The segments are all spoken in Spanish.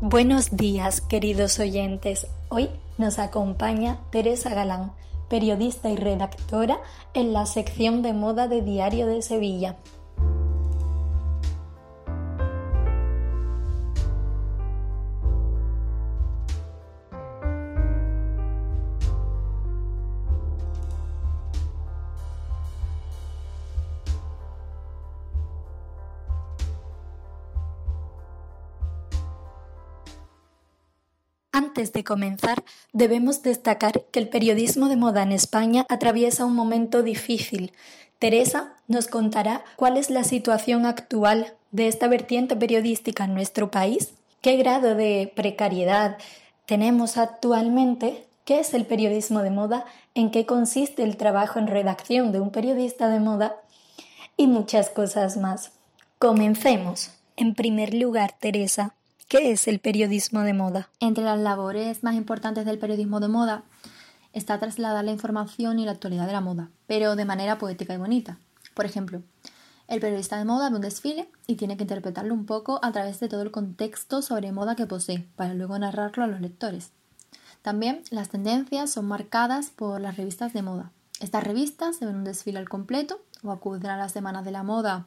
Buenos días, queridos oyentes. Hoy nos acompaña Teresa Galán, periodista y redactora en la sección de moda de Diario de Sevilla. Antes de comenzar, debemos destacar que el periodismo de moda en España atraviesa un momento difícil. Teresa nos contará cuál es la situación actual de esta vertiente periodística en nuestro país, qué grado de precariedad tenemos actualmente, qué es el periodismo de moda, en qué consiste el trabajo en redacción de un periodista de moda y muchas cosas más. Comencemos. En primer lugar, Teresa, ¿Qué es el periodismo de moda? Entre las labores más importantes del periodismo de moda está trasladar la información y la actualidad de la moda, pero de manera poética y bonita. Por ejemplo, el periodista de moda ve un desfile y tiene que interpretarlo un poco a través de todo el contexto sobre moda que posee, para luego narrarlo a los lectores. También las tendencias son marcadas por las revistas de moda. Estas revistas se ven un desfile al completo o acuden a las semanas de la moda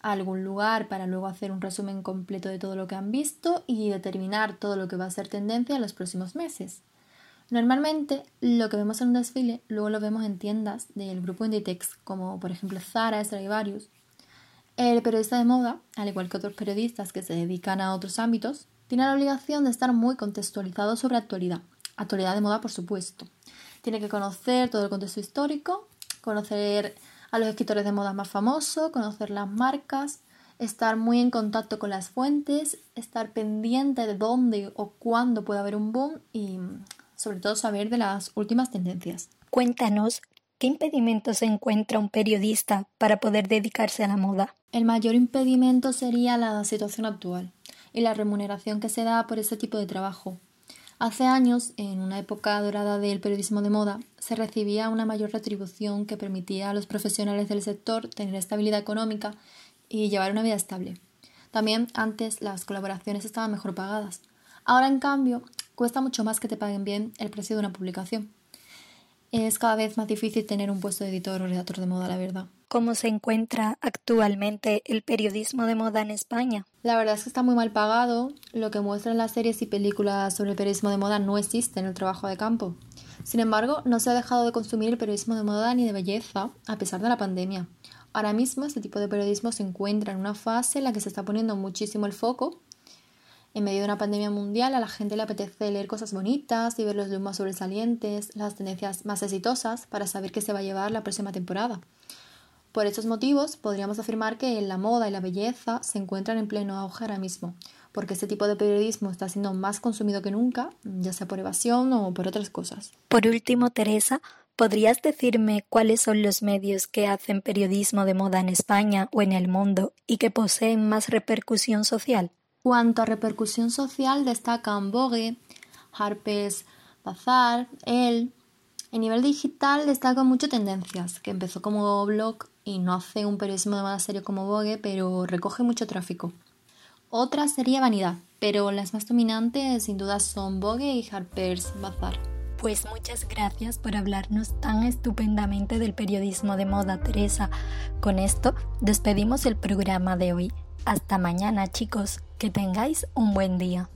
a algún lugar para luego hacer un resumen completo de todo lo que han visto y determinar todo lo que va a ser tendencia en los próximos meses. Normalmente lo que vemos en un desfile luego lo vemos en tiendas del grupo Inditex, como por ejemplo Zara, Stradivarius. El periodista de moda, al igual que otros periodistas que se dedican a otros ámbitos, tiene la obligación de estar muy contextualizado sobre actualidad. Actualidad de moda, por supuesto. Tiene que conocer todo el contexto histórico, conocer a los escritores de moda más famosos, conocer las marcas, estar muy en contacto con las fuentes, estar pendiente de dónde o cuándo puede haber un boom y sobre todo saber de las últimas tendencias. Cuéntanos, ¿qué impedimento se encuentra un periodista para poder dedicarse a la moda? El mayor impedimento sería la situación actual y la remuneración que se da por ese tipo de trabajo. Hace años, en una época dorada del periodismo de moda, se recibía una mayor retribución que permitía a los profesionales del sector tener estabilidad económica y llevar una vida estable. También antes las colaboraciones estaban mejor pagadas. Ahora, en cambio, cuesta mucho más que te paguen bien el precio de una publicación. Es cada vez más difícil tener un puesto de editor o redactor de moda, la verdad cómo se encuentra actualmente el periodismo de moda en España. La verdad es que está muy mal pagado. Lo que muestran las series y películas sobre el periodismo de moda no existe en el trabajo de campo. Sin embargo, no se ha dejado de consumir el periodismo de moda ni de belleza a pesar de la pandemia. Ahora mismo este tipo de periodismo se encuentra en una fase en la que se está poniendo muchísimo el foco. En medio de una pandemia mundial a la gente le apetece leer cosas bonitas y ver los más sobresalientes, las tendencias más exitosas para saber qué se va a llevar la próxima temporada. Por estos motivos, podríamos afirmar que la moda y la belleza se encuentran en pleno auge ahora mismo, porque este tipo de periodismo está siendo más consumido que nunca, ya sea por evasión o por otras cosas. Por último, Teresa, ¿podrías decirme cuáles son los medios que hacen periodismo de moda en España o en el mundo y que poseen más repercusión social? Cuanto a repercusión social, destacan Vogue, Harper's Bazaar, Elle. En nivel digital destacan mucho Tendencias, que empezó como blog y no hace un periodismo moda serio como Vogue, pero recoge mucho tráfico. Otra sería Vanidad, pero las más dominantes sin duda son Vogue y Harper's Bazaar. Pues muchas gracias por hablarnos tan estupendamente del periodismo de moda, Teresa. Con esto despedimos el programa de hoy. Hasta mañana, chicos. Que tengáis un buen día.